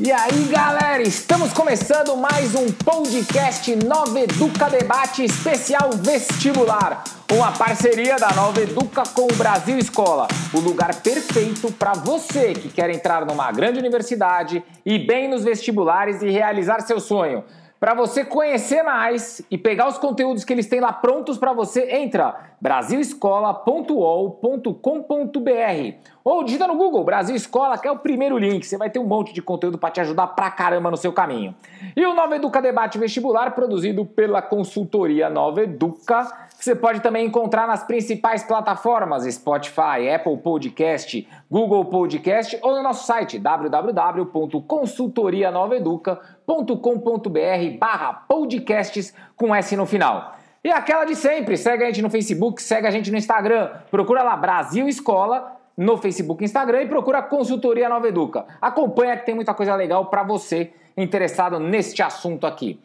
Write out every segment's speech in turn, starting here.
E aí, galera, estamos começando mais um podcast Nova Educa Debate Especial Vestibular, uma parceria da Nova Educa com o Brasil Escola, o lugar perfeito para você que quer entrar numa grande universidade, ir bem nos vestibulares e realizar seu sonho. Para você conhecer mais e pegar os conteúdos que eles têm lá prontos para você, entra brasilescola.ol.com.br ou digita no Google Brasil Escola, que é o primeiro link. Você vai ter um monte de conteúdo para te ajudar pra caramba no seu caminho. E o Nova Educa Debate Vestibular, produzido pela consultoria Nova Educa você pode também encontrar nas principais plataformas Spotify, Apple Podcast, Google Podcast ou no nosso site www.consultorianoveduca.com.br barra podcasts com S no final. E aquela de sempre, segue a gente no Facebook, segue a gente no Instagram, procura lá Brasil Escola no Facebook e Instagram e procura Consultoria Nova Educa. Acompanha que tem muita coisa legal para você interessado neste assunto aqui.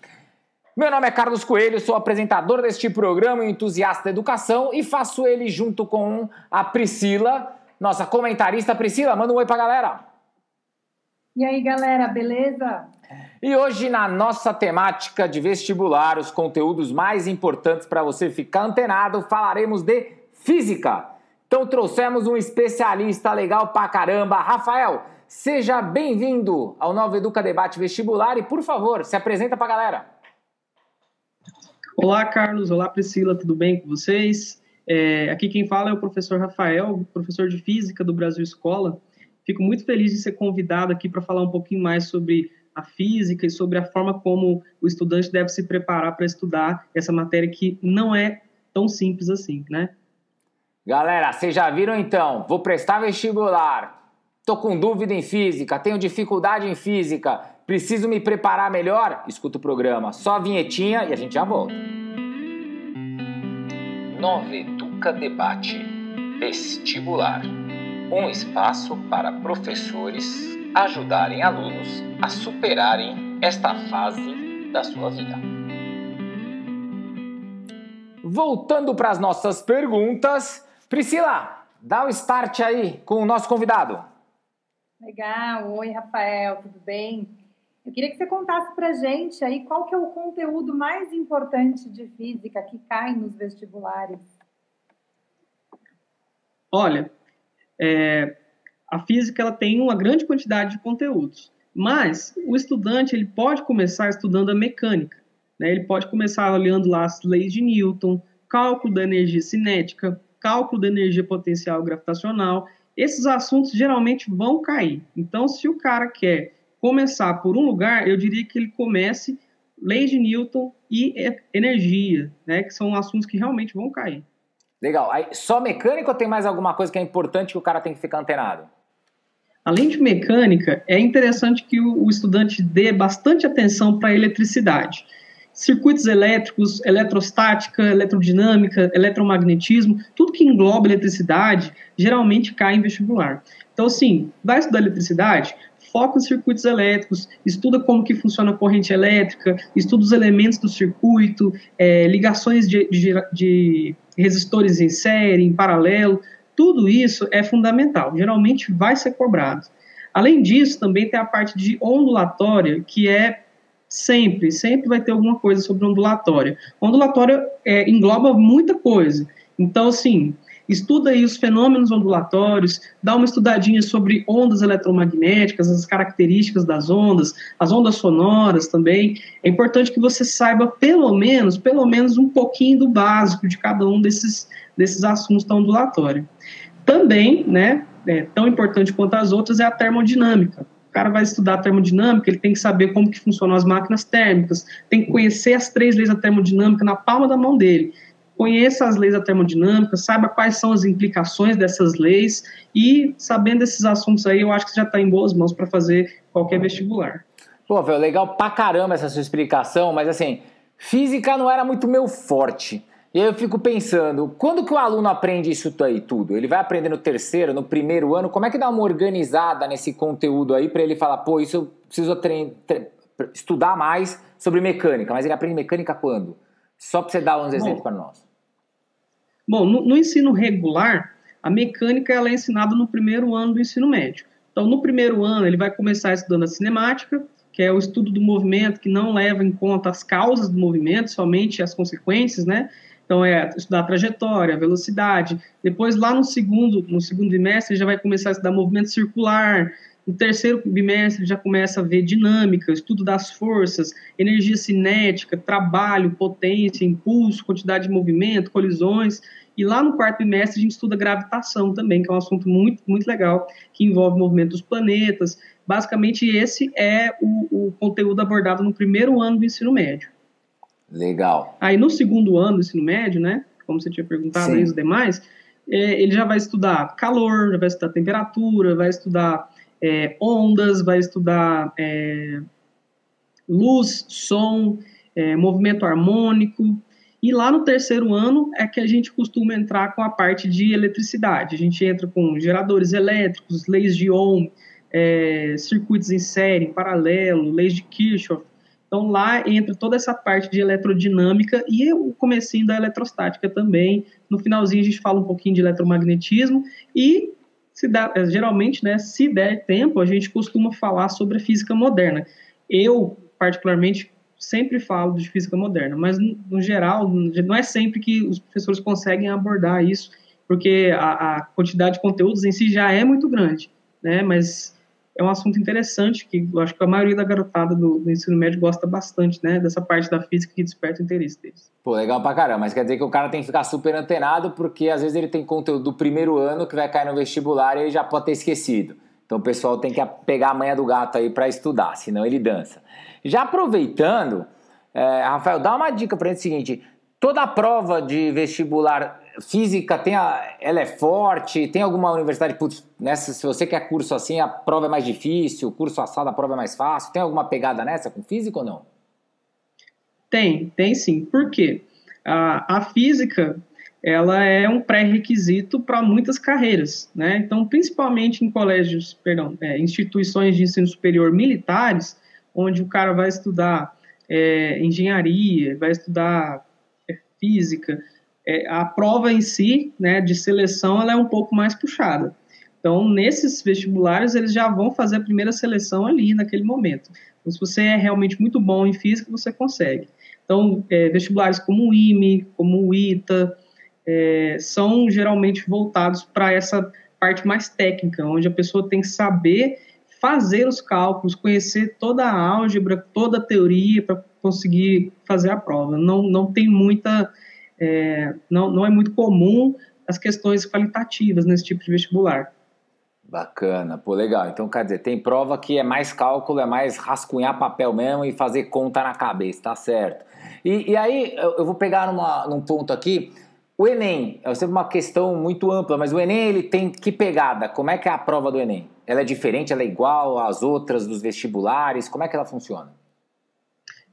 Meu nome é Carlos Coelho, sou apresentador deste programa, entusiasta da educação e faço ele junto com a Priscila, nossa comentarista. Priscila, manda um oi pra galera. E aí, galera, beleza? E hoje, na nossa temática de vestibular, os conteúdos mais importantes para você ficar antenado, falaremos de física. Então, trouxemos um especialista legal pra caramba. Rafael, seja bem-vindo ao Nova Educa Debate Vestibular e, por favor, se apresenta pra galera. Olá, Carlos. Olá, Priscila. Tudo bem com vocês? É, aqui quem fala é o professor Rafael, professor de Física do Brasil Escola. Fico muito feliz de ser convidado aqui para falar um pouquinho mais sobre a física e sobre a forma como o estudante deve se preparar para estudar essa matéria que não é tão simples assim, né? Galera, vocês já viram então? Vou prestar vestibular. Tô com dúvida em física, tenho dificuldade em física. Preciso me preparar melhor? Escuta o programa. Só a vinhetinha e a gente já volta. Nova Educa Debate Vestibular. Um espaço para professores ajudarem alunos a superarem esta fase da sua vida. Voltando para as nossas perguntas, Priscila, dá o um start aí com o nosso convidado. Legal, oi Rafael, tudo bem? Eu queria que você contasse para gente aí qual que é o conteúdo mais importante de física que cai nos vestibulares. Olha, é, a física ela tem uma grande quantidade de conteúdos, mas o estudante ele pode começar estudando a mecânica. Né? Ele pode começar olhando lá as leis de Newton, cálculo da energia cinética, cálculo da energia potencial gravitacional. Esses assuntos geralmente vão cair. Então, se o cara quer começar por um lugar, eu diria que ele comece leis de Newton e energia, né, que são assuntos que realmente vão cair. Legal. Aí, só mecânica ou tem mais alguma coisa que é importante que o cara tem que ficar antenado? Além de mecânica, é interessante que o, o estudante dê bastante atenção para a eletricidade. Circuitos elétricos, eletrostática, eletrodinâmica, eletromagnetismo, tudo que engloba eletricidade, geralmente cai em vestibular. Então, assim, vai estudar eletricidade, foca nos circuitos elétricos, estuda como que funciona a corrente elétrica, estuda os elementos do circuito, é, ligações de, de, de resistores em série, em paralelo, tudo isso é fundamental, geralmente vai ser cobrado. Além disso, também tem a parte de ondulatória, que é sempre, sempre vai ter alguma coisa sobre ondulatória. Ondulatória é, engloba muita coisa. Então, assim, estuda aí os fenômenos ondulatórios, dá uma estudadinha sobre ondas eletromagnéticas, as características das ondas, as ondas sonoras também. É importante que você saiba pelo menos, pelo menos um pouquinho do básico de cada um desses, desses assuntos da ondulatória. Também, né, é, tão importante quanto as outras é a termodinâmica. Cara vai estudar termodinâmica, ele tem que saber como que funcionam as máquinas térmicas, tem que conhecer as três leis da termodinâmica na palma da mão dele conheça as leis da termodinâmica, saiba quais são as implicações dessas leis e, sabendo esses assuntos aí, eu acho que já está em boas mãos para fazer qualquer vestibular. Pô, velho, legal pra caramba essa sua explicação, mas assim, física não era muito meu forte. E aí eu fico pensando, quando que o aluno aprende isso aí tudo? Ele vai aprender no terceiro, no primeiro ano? Como é que dá uma organizada nesse conteúdo aí para ele falar, pô, isso eu preciso estudar mais sobre mecânica, mas ele aprende mecânica quando? Só para você dar uns exemplos para nós. Bom, no, no, ensino regular, a mecânica ela é ensinada no primeiro ano do ensino médio. Então, no primeiro ano, ele vai começar estudando a cinemática, que é o estudo do movimento, que não leva em conta as causas do movimento, somente as consequências, né? Então, é estudar trajetória, velocidade. Depois, lá no segundo, no segundo bimestre, já vai começar a estudar movimento circular. No terceiro bimestre, já começa a ver dinâmica, estudo das forças, energia cinética, trabalho, potência, impulso, quantidade de movimento, colisões. E lá no quarto bimestre, a gente estuda gravitação também, que é um assunto muito, muito legal, que envolve movimento dos planetas. Basicamente, esse é o, o conteúdo abordado no primeiro ano do ensino médio. Legal. Aí no segundo ano do ensino médio, né, como você tinha perguntado aí os demais, é, ele já vai estudar calor, já vai estudar temperatura, vai estudar é, ondas, vai estudar é, luz, som, é, movimento harmônico. E lá no terceiro ano é que a gente costuma entrar com a parte de eletricidade. A gente entra com geradores elétricos, leis de Ohm, é, circuitos em série, em paralelo, leis de Kirchhoff, então lá entra toda essa parte de eletrodinâmica e o comecinho da eletrostática também. No finalzinho a gente fala um pouquinho de eletromagnetismo e se dá, é, geralmente, né, se der tempo, a gente costuma falar sobre a física moderna. Eu, particularmente, sempre falo de física moderna, mas no geral, não é sempre que os professores conseguem abordar isso, porque a, a quantidade de conteúdos em si já é muito grande, né? Mas é um assunto interessante que eu acho que a maioria da garotada do, do, ensino médio gosta bastante, né? Dessa parte da física que desperta o interesse deles. Pô, legal pra caramba. Mas quer dizer que o cara tem que ficar super antenado porque às vezes ele tem conteúdo do primeiro ano que vai cair no vestibular e ele já pode ter esquecido. Então o pessoal tem que pegar a manha do gato aí para estudar, senão ele dança. Já aproveitando, é, Rafael, dá uma dica pra gente seguinte: toda prova de vestibular física tem a, ela é forte? Tem alguma universidade, putz, nessa, se você quer curso assim, a prova é mais difícil, curso assado, a prova é mais fácil? Tem alguma pegada nessa com física ou não? Tem, tem sim. Por quê? A, a física, ela é um pré-requisito para muitas carreiras, né? Então, principalmente em colégios, perdão, é, instituições de ensino superior militares, onde o cara vai estudar é, engenharia, vai estudar é, física, é, a prova em si, né, de seleção, ela é um pouco mais puxada. Então, nesses vestibulares, eles já vão fazer a primeira seleção ali, naquele momento. Então, se você é realmente muito bom em física, você consegue. Então, é, vestibulares como o IME, como o ITA, é, são geralmente voltados para essa parte mais técnica, onde a pessoa tem que saber fazer os cálculos, conhecer toda a álgebra, toda a teoria para conseguir fazer a prova. Não, não tem muita é, não, não é muito comum as questões qualitativas nesse tipo de vestibular. Bacana, pô, legal. Então, quer dizer, tem prova que é mais cálculo, é mais rascunhar papel mesmo e fazer conta na cabeça, tá certo. E, e aí, eu, vou pegar numa, num ponto aqui. O Enem, é sempre uma questão muito ampla, mas o Enem, ele tem que pegada? Como é que é a prova do Enem? Ela é diferente, ela é igual às outras dos vestibulares? Como é que ela funciona?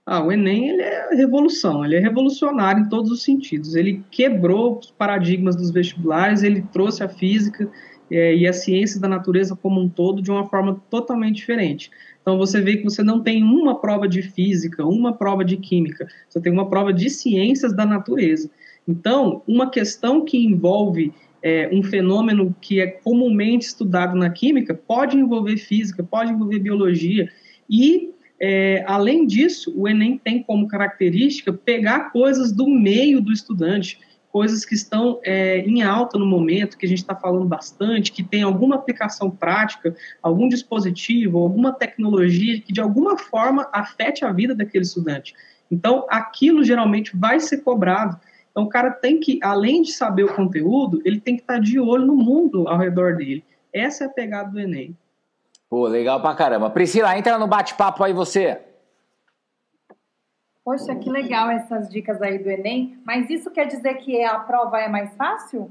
Ah, o Enem ele é revolução, ele é revolucionário em todos os sentidos. Ele quebrou os paradigmas dos vestibulares, ele trouxe a física é, e a ciência da natureza como um todo de uma forma totalmente diferente. Então você vê que você não tem uma prova de física, uma prova de química, você tem uma prova de ciências da natureza. Então, uma questão que envolve é, um fenômeno que é comumente estudado na química pode envolver física, pode envolver biologia e é, além disso, o Enem tem como característica pegar coisas do meio do estudante, coisas que estão é, em alta no momento, que a gente está falando bastante, que tem alguma aplicação prática, algum dispositivo, alguma tecnologia que de alguma forma afete a vida daquele estudante. Então, aquilo geralmente vai ser cobrado. Então, o cara tem que, além de saber o conteúdo, ele tem que estar tá de olho no mundo ao redor dele. Essa é a pegada do Enem. Pô, legal pra caramba. Priscila, entra no bate-papo aí você. Poxa, que legal essas dicas aí do Enem. Mas isso quer dizer que a prova é mais fácil?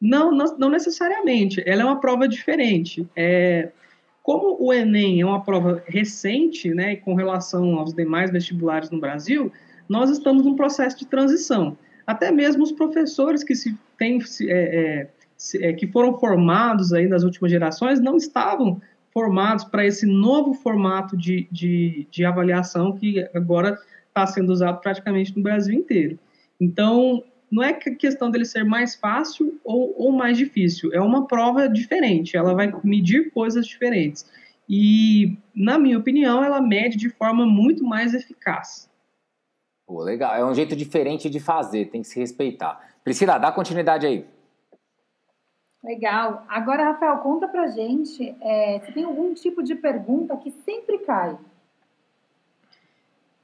Não, não, não necessariamente. Ela é uma prova diferente. É, como o Enem é uma prova recente, né, com relação aos demais vestibulares no Brasil, nós estamos num processo de transição. Até mesmo os professores que se têm é, é, é, que foram formados aí nas últimas gerações não estavam formados para esse novo formato de, de, de avaliação que agora está sendo usado praticamente no Brasil inteiro. Então, não é questão dele ser mais fácil ou, ou mais difícil, é uma prova diferente, ela vai medir coisas diferentes. E, na minha opinião, ela mede de forma muito mais eficaz. Pô, legal. É um jeito diferente de fazer, tem que se respeitar. Priscila, dá continuidade aí. Legal. Agora, Rafael, conta pra gente é, se tem algum tipo de pergunta que sempre cai.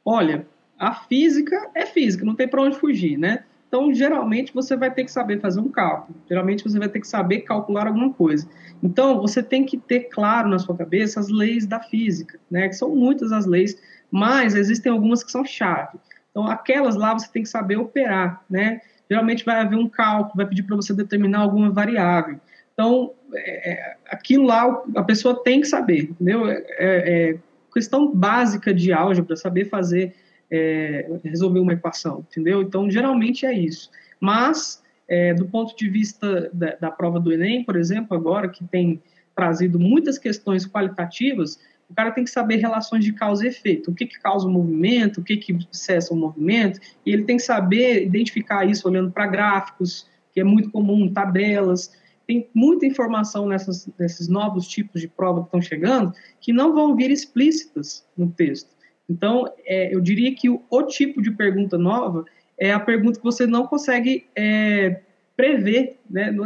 Olha, a física é física, não tem para onde fugir, né? Então, geralmente, você vai ter que saber fazer um cálculo. Geralmente, você vai ter que saber calcular alguma coisa. Então, você tem que ter claro na sua cabeça as leis da física, né? Que são muitas as leis, mas existem algumas que são chave. Então, aquelas lá você tem que saber operar, né? Geralmente vai haver um cálculo, vai pedir para você determinar alguma variável. Então, é, é, aquilo lá a pessoa tem que saber, entendeu? É, é, é questão básica de álgebra, saber fazer é, resolver uma equação, entendeu? Então, geralmente é isso. Mas, é, do ponto de vista da, da, prova do Enem, por exemplo, agora que tem trazido muitas questões qualitativas, o cara tem que saber relações de causa e efeito. O que, que causa o movimento, o que, que cessa o movimento, e ele tem que saber identificar isso olhando para gráficos, que é muito comum, tabelas. Tem muita informação nessas, nesses novos tipos de prova que estão chegando que não vão vir explícitas no texto. Então, é, eu diria que o, o, tipo de pergunta nova é a pergunta que você não consegue é, prever, né?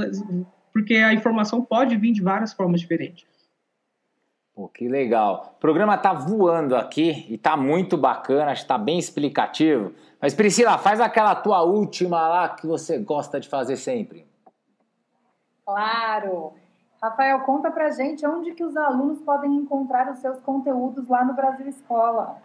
Porque a informação pode vir de várias formas diferentes. Pô, que legal. O programa tá voando aqui e tá muito bacana, acho que tá bem explicativo. Mas Priscila, faz aquela tua última lá que você gosta de fazer sempre. Claro. Rafael, conta pra gente onde que os alunos podem encontrar os seus conteúdos lá no Brasil Escola.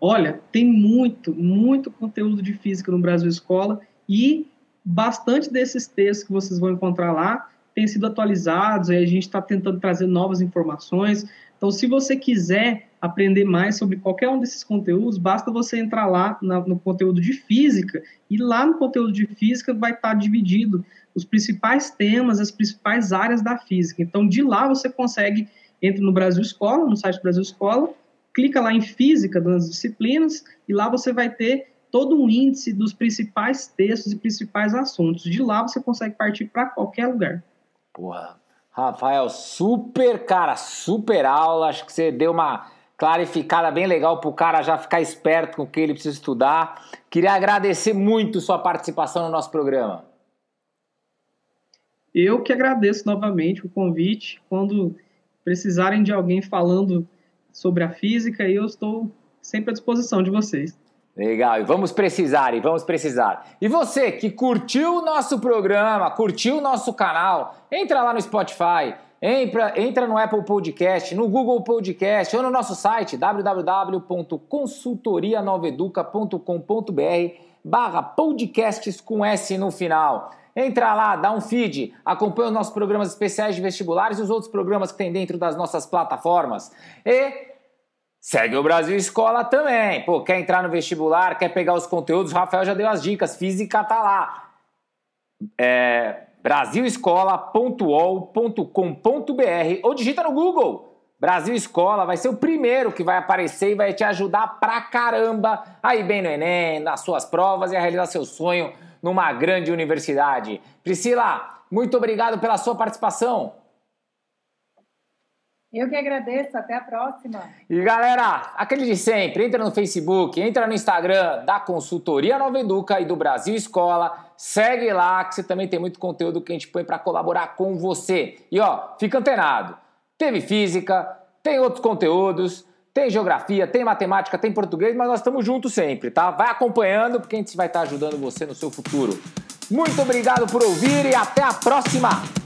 Olha, tem muito, muito conteúdo de física no Brasil Escola e bastante desses textos que vocês vão encontrar lá têm sido atualizados, e a gente está tentando trazer novas informações. Então, se você quiser aprender mais sobre qualquer um desses conteúdos, basta você entrar lá na, no conteúdo de física, e lá no conteúdo de física vai estar tá dividido os principais temas, as principais áreas da física. Então, de lá você consegue, entra no Brasil Escola, no site Brasil Escola, clica lá em Física das disciplinas e lá você vai ter todo um índice dos principais textos e principais assuntos. De lá você consegue partir para qualquer lugar. Porra, Rafael, super, cara, super aula. Acho que você deu uma clarificada bem legal para o cara já ficar esperto com o que ele precisa estudar. Queria agradecer muito sua participação no nosso programa. Eu que agradeço novamente o convite. Quando precisarem de alguém falando sobre a física eu estou sempre à disposição de vocês. Legal, e vamos precisar, e vamos precisar. E você que curtiu o nosso programa, curtiu o nosso canal, entra lá no Spotify, entra, entra no Apple Podcast, no Google Podcast ou no nosso site www.consultorianoveduca.com.br barra podcasts com S no final. Entra lá, dá um feed, acompanha os nossos programas especiais de vestibulares e os outros programas que tem dentro das nossas plataformas. E segue o Brasil Escola também. Pô, quer entrar no vestibular, quer pegar os conteúdos, o Rafael já deu as dicas, física tá lá. É, brasilescola.ol.com.br ou digita no Google. Brasil Escola vai ser o primeiro que vai aparecer e vai te ajudar pra caramba a ir bem no Enem, nas suas provas e a realizar seu sonho numa grande universidade. Priscila, muito obrigado pela sua participação. Eu que agradeço, até a próxima. E galera, aquele de sempre, entra no Facebook, entra no Instagram da Consultoria Nova Educa e do Brasil Escola, segue lá que você também tem muito conteúdo que a gente põe para colaborar com você. E ó, fica antenado. Teve física, tem outros conteúdos, tem geografia, tem matemática, tem português, mas nós estamos juntos sempre, tá? Vai acompanhando porque a gente vai estar ajudando você no seu futuro. Muito obrigado por ouvir e até a próxima!